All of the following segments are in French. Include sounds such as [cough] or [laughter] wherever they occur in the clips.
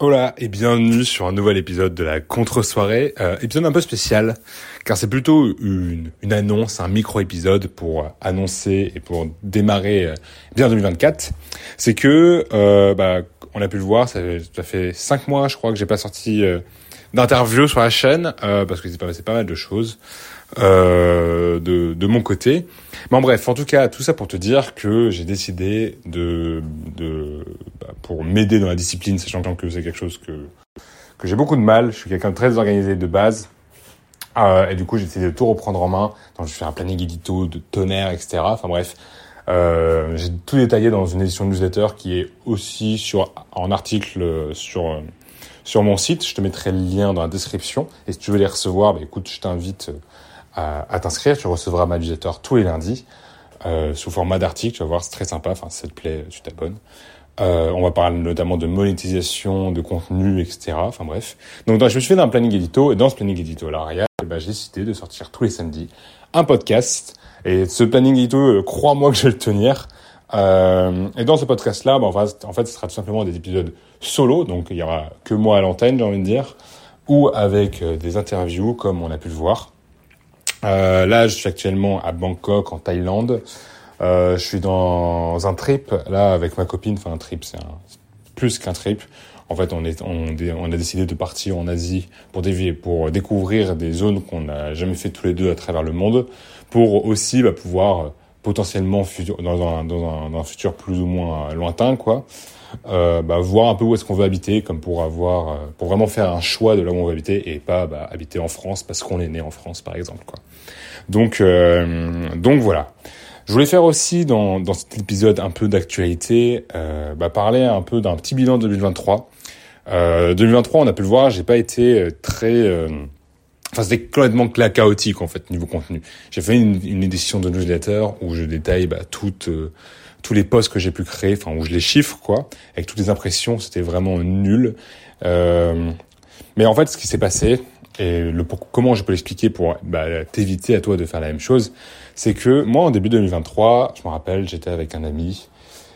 Hola et bienvenue sur un nouvel épisode de la contre-soirée, euh, épisode un peu spécial car c'est plutôt une, une annonce, un micro-épisode pour annoncer et pour démarrer euh, bien 2024. C'est que, euh, bah, on a pu le voir, ça, ça fait cinq mois je crois que j'ai pas sorti euh, d'interview sur la chaîne euh, parce que c'est passé pas mal de choses euh, de, de mon côté. Mais en bref, en tout cas, tout ça pour te dire que j'ai décidé de, de bah, pour m'aider dans la discipline, sachant que c'est quelque chose que que j'ai beaucoup de mal. Je suis quelqu'un de très organisé de base. Euh, et du coup, j'ai décidé de tout reprendre en main. Donc, je fais un planning édito de tonnerre, etc. Enfin bref, euh, j'ai tout détaillé dans une édition newsletter qui est aussi sur en article euh, sur euh, sur mon site. Je te mettrai le lien dans la description. Et si tu veux les recevoir, bah, écoute, je t'invite à, à t'inscrire. Tu recevras ma newsletter tous les lundis euh, sous format d'article. Tu vas voir, c'est très sympa. Enfin, si ça te plaît, tu t'abonnes. Euh, on va parler notamment de monétisation, de contenu, etc. Enfin bref. Donc, je me suis fait un planning édito et dans ce planning édito là, eh ben, j'ai décidé de sortir tous les samedis un podcast. Et ce planning édito, euh, crois-moi que je vais le tenir. Euh, et dans ce podcast-là, ben, en, fait, ce sera tout simplement des épisodes solo, donc il y aura que moi à l'antenne, j'ai envie de dire, ou avec euh, des interviews comme on a pu le voir. Euh, là, je suis actuellement à Bangkok, en Thaïlande. Euh, je suis dans un trip là avec ma copine. Enfin, un trip, c'est plus qu'un trip. En fait, on, est, on, a décidé de partir en Asie pour, dévier, pour découvrir des zones qu'on n'a jamais fait tous les deux à travers le monde, pour aussi bah, pouvoir potentiellement dans un, dans, un, dans un futur plus ou moins lointain, quoi, euh, bah, voir un peu où est-ce qu'on veut habiter, comme pour avoir, euh, pour vraiment faire un choix de là où on veut habiter et pas bah, habiter en France parce qu'on est né en France, par exemple, quoi. Donc, euh, donc voilà. Je voulais faire aussi dans, dans cet épisode un peu d'actualité, euh, bah, parler un peu d'un petit bilan de 2023. Euh, 2023, on a pu le voir, j'ai pas été euh, très, euh, c'était complètement chaotique en fait niveau contenu. J'ai fait une, une, édition de newsletter où je détaille bah, toutes euh, tous les posts que j'ai pu créer, enfin où je les chiffre quoi, avec toutes les impressions, c'était vraiment nul. mais en fait, ce qui s'est passé et le comment je peux l'expliquer pour bah, t'éviter à toi de faire la même chose, c'est que moi en début 2023, je me rappelle, j'étais avec un ami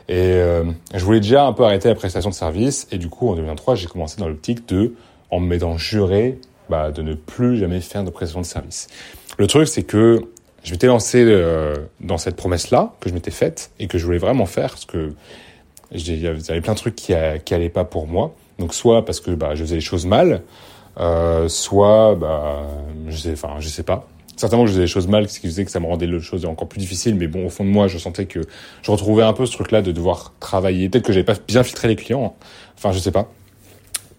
et euh, je voulais déjà un peu arrêter la prestation de service et du coup en 2023 j'ai commencé dans l'optique de en me mettant juré bah, de ne plus jamais faire de prestation de service. Le truc c'est que je m'étais lancé euh, dans cette promesse là que je m'étais faite et que je voulais vraiment faire parce que avait plein de trucs qui, qui allaient pas pour moi. Donc soit parce que bah, je faisais les choses mal, euh, soit bah je sais je sais pas certainement je faisais les choses mal ce qui faisait que ça me rendait les choses encore plus difficiles mais bon au fond de moi je sentais que je retrouvais un peu ce truc là de devoir travailler peut-être que j'avais pas bien filtré les clients enfin je sais pas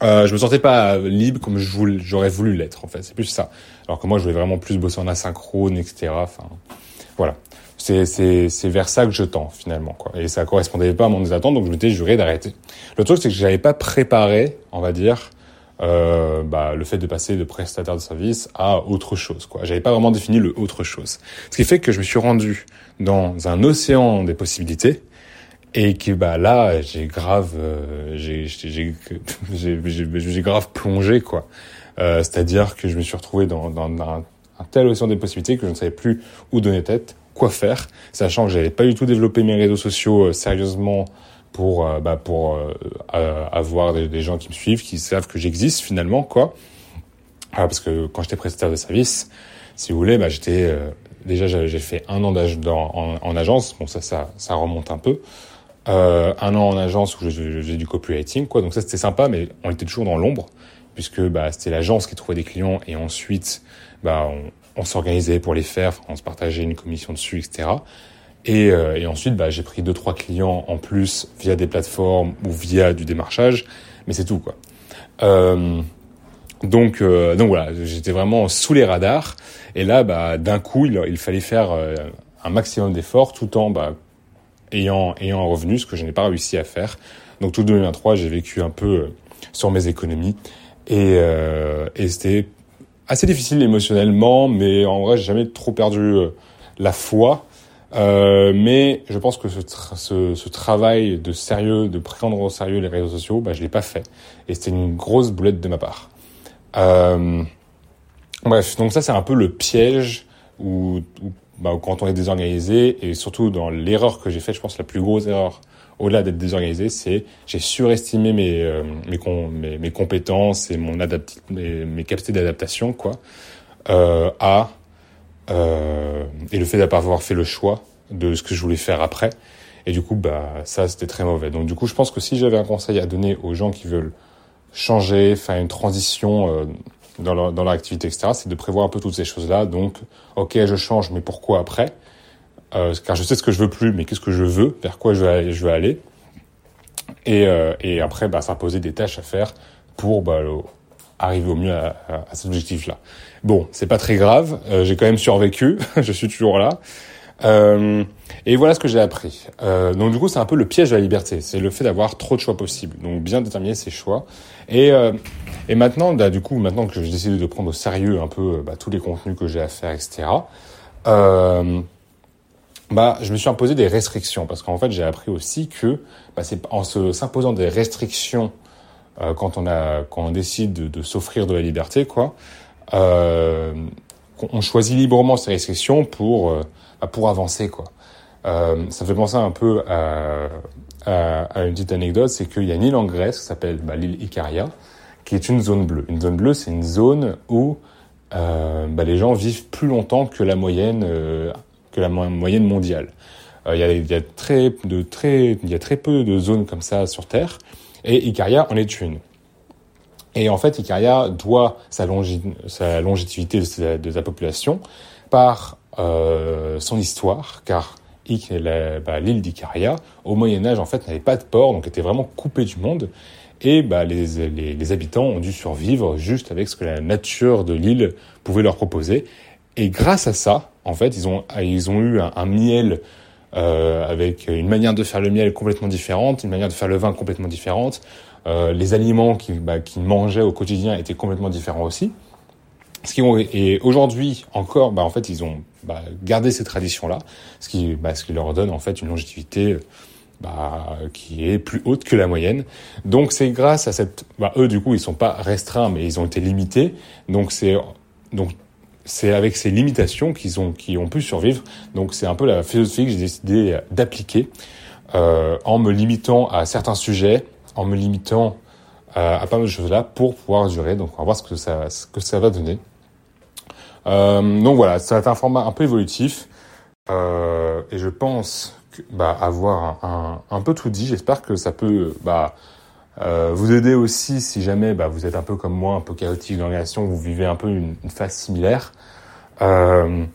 euh, je me sentais pas libre comme j'aurais voulu l'être en fait c'est plus ça alors que moi je voulais vraiment plus bosser en asynchrone etc enfin voilà c'est vers ça que je tends finalement quoi et ça correspondait pas à mon attentes donc je m'étais juré d'arrêter le truc c'est que j'avais pas préparé on va dire euh, bah, le fait de passer de prestataire de service à autre chose. Quoi. J'avais pas vraiment défini le autre chose. Ce qui fait que je me suis rendu dans un océan des possibilités et que bah là j'ai grave euh, [laughs] j'ai j'ai grave plongé quoi. Euh, C'est-à-dire que je me suis retrouvé dans, dans, dans un, tel océan des possibilités que je ne savais plus où donner tête, quoi faire, sachant que j'avais pas du tout développé mes réseaux sociaux euh, sérieusement pour euh, bah, pour euh, avoir des, gens qui me suivent, qui savent que j'existe finalement quoi. Alors, parce que quand j'étais prestataire de service, si vous voulez, bah, j'étais euh, déjà j'ai fait un an en, en, agence. Bon ça ça ça remonte un peu. Euh, un an en agence où j'ai du copywriting quoi. Donc ça c'était sympa, mais on était toujours dans l'ombre puisque bah, c'était l'agence qui trouvait des clients et ensuite bah, on, s'organisait pour les faire, on se partageait une commission dessus, etc. Et, euh, et ensuite, bah, j'ai pris deux trois clients en plus via des plateformes ou via du démarchage, mais c'est tout quoi. Euh, donc, euh, donc voilà, j'étais vraiment sous les radars. Et là, bah, d'un coup, il, il, fallait faire euh, un maximum d'efforts tout en bah, ayant ayant un revenu, ce que je n'ai pas réussi à faire. Donc tout 2023, j'ai vécu un peu euh, sur mes économies et, et c'était assez difficile émotionnellement, mais en vrai, j'ai jamais trop perdu la foi euh, mais je pense que ce, ce, travail de sérieux, de prendre au sérieux les réseaux sociaux, bah, je l'ai pas fait. Et c'était une grosse boulette de ma part. Euh, bref, donc ça c'est un peu le piège où bah, quand on est désorganisé et surtout dans l'erreur que j'ai faite, je pense la plus grosse erreur au-delà d'être désorganisé, c'est j'ai surestimé mes, euh, mes, compétences et mon mes, mes capacités d'adaptation, quoi, euh, à euh, et le fait d'avoir fait le choix de ce que je voulais faire après. Et du coup, bah ça, c'était très mauvais. Donc du coup, je pense que si j'avais un conseil à donner aux gens qui veulent changer, faire une transition euh, dans, leur, dans leur etc., c'est de prévoir un peu toutes ces choses-là. Donc, ok, je change, mais pourquoi après? Euh, Car je sais ce que je veux plus, mais qu'est-ce que je veux? Vers quoi je aller, je vais aller? Et, euh, et après, bah, s'imposer des tâches à faire pour bah, arriver au mieux à, à, cet objectif-là. Bon, c'est pas très grave. Euh, j'ai quand même survécu. [laughs] je suis toujours là. Euh, et voilà ce que j'ai appris. Euh, donc du coup, c'est un peu le piège de la liberté. C'est le fait d'avoir trop de choix possibles. Donc bien déterminer ses choix. Et, euh, et maintenant, bah, du coup, maintenant que j'ai décidé de prendre au sérieux un peu bah, tous les contenus que j'ai à faire, etc. Euh, bah, je me suis imposé des restrictions parce qu'en fait, j'ai appris aussi que bah, c'est en s'imposant des restrictions euh, quand on a quand on décide de, de s'offrir de la liberté, quoi. Euh, on choisit librement ces restrictions pour euh, bah, pour avancer, quoi. Euh, ça me fait penser un peu à, une petite anecdote, c'est qu'il y a une île en Grèce qui s'appelle bah, l'île Icaria, qui est une zone bleue. Une zone bleue, c'est une zone où euh, bah, les gens vivent plus longtemps que la moyenne que la moyenne mondiale. Il y, a, très de très il y a très peu de zones comme ça sur Terre et Icaria en est une. Et en fait, Icaria doit sa, longi sa longévité de sa, de sa population par euh, son histoire, car bah, l'île d'Icaria, au Moyen Âge, en fait, n'avait pas de port, donc était vraiment coupée du monde. Et bah, les, les, les, habitants ont dû survivre juste avec ce que la nature de l'île pouvait leur proposer. Et grâce à ça, en fait, ils ont, ils ont eu un, un miel euh, avec une manière de faire le miel complètement différente, une manière de faire le vin complètement différente. Euh, les aliments qu'ils bah, mangeaient au quotidien étaient complètement différents aussi. Ce qui ont, et aujourd'hui encore, bah, en fait, ils ont bah, gardé ces traditions-là, ce qui, bah, ce qui leur donne en fait une longévité bah, qui est plus haute que la moyenne. Donc c'est grâce à cette, bah, eux du coup ils sont pas restreints, mais ils ont été limités. Donc c'est donc c'est avec ces limitations qu'ils ont, qui ont pu survivre. Donc c'est un peu la philosophie que j'ai décidé d'appliquer euh, en me limitant à certains sujets, en me limitant à, à pas mal de choses là pour pouvoir durer. Donc on va voir ce que ça, ce que ça va donner. Euh, donc voilà, ça va être un format un peu évolutif euh, et je pense bah, avoir un, peu tout dit. J'espère que ça peut bah, euh, vous aider aussi si jamais bah, vous êtes un peu comme moi, un peu chaotique dans la vous vivez un peu une, phase similaire. Euh,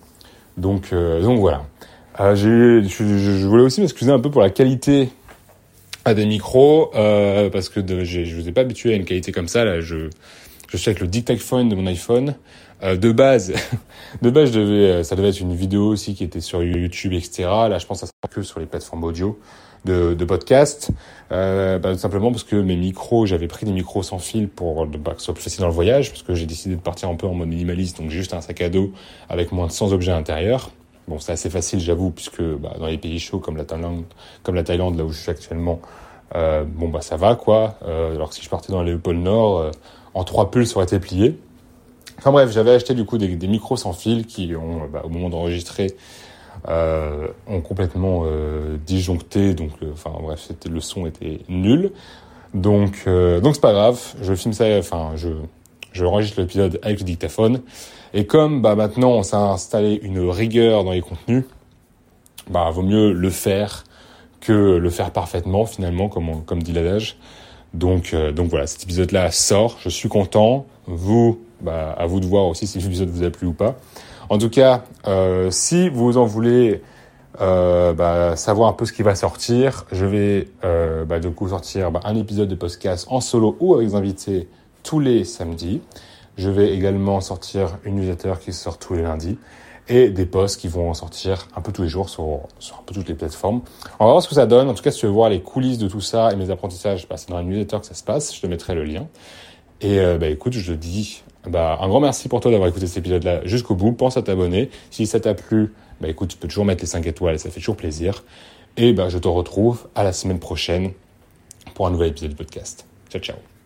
donc, euh, donc voilà. Euh, je, voulais aussi m'excuser un peu pour la qualité à des micros euh, parce que de, je vous ai pas habitué à une qualité comme ça. Là, je, je suis avec le dictaphone de mon iPhone. Euh, de base, [laughs] de base, je devais, ça devait être une vidéo aussi qui était sur YouTube, etc. Là, je pense que ça sera que sur les plateformes audio de, de podcast, euh, bah, tout simplement parce que mes micros, j'avais pris des micros sans fil pour bah, que ce soit plus facile dans le voyage, parce que j'ai décidé de partir un peu en mode minimaliste, donc j'ai juste un sac à dos avec moins de 100 objets à l'intérieur. Bon, c'est assez facile, j'avoue, puisque bah, dans les pays chauds comme la Thaïlande, comme la Thaïlande, là où je suis actuellement, euh, bon bah ça va quoi. Euh, alors que si je partais dans les pôles Nord, euh, en trois pulls, ça aurait été plié. Enfin bref, j'avais acheté du coup des, micros sans fil qui ont, bah, au moment d'enregistrer, ont complètement disjoncté, donc enfin bref, le son était nul. Donc donc c'est pas grave, je filme ça, enfin je je enregistre l'épisode avec le dictaphone. Et comme bah maintenant on s'est installé une rigueur dans les contenus, bah vaut mieux le faire que le faire parfaitement finalement, comme comme dit l'adage. Donc euh, donc voilà, cet épisode là sort, je suis content. Vous, bah à vous de voir aussi si l'épisode vous a plu ou pas. En tout cas, euh, si vous en voulez euh, bah, savoir un peu ce qui va sortir, je vais euh, bah, coup sortir bah, un épisode de podcast en solo ou avec des invités tous les samedis. Je vais également sortir une newsletter qui sort tous les lundis et des posts qui vont sortir un peu tous les jours sur, sur un peu toutes les plateformes. On va voir ce que ça donne. En tout cas, si tu veux voir les coulisses de tout ça et mes apprentissages, bah, c'est dans la newsletter que ça se passe. Je te mettrai le lien. Et euh, bah, écoute, je te dis bah, un grand merci pour toi d'avoir écouté cet épisode-là jusqu'au bout. Pense à t'abonner. Si ça t'a plu, bah, écoute, tu peux toujours mettre les 5 étoiles ça fait toujours plaisir. Et bah, je te retrouve à la semaine prochaine pour un nouvel épisode de podcast. Ciao, ciao.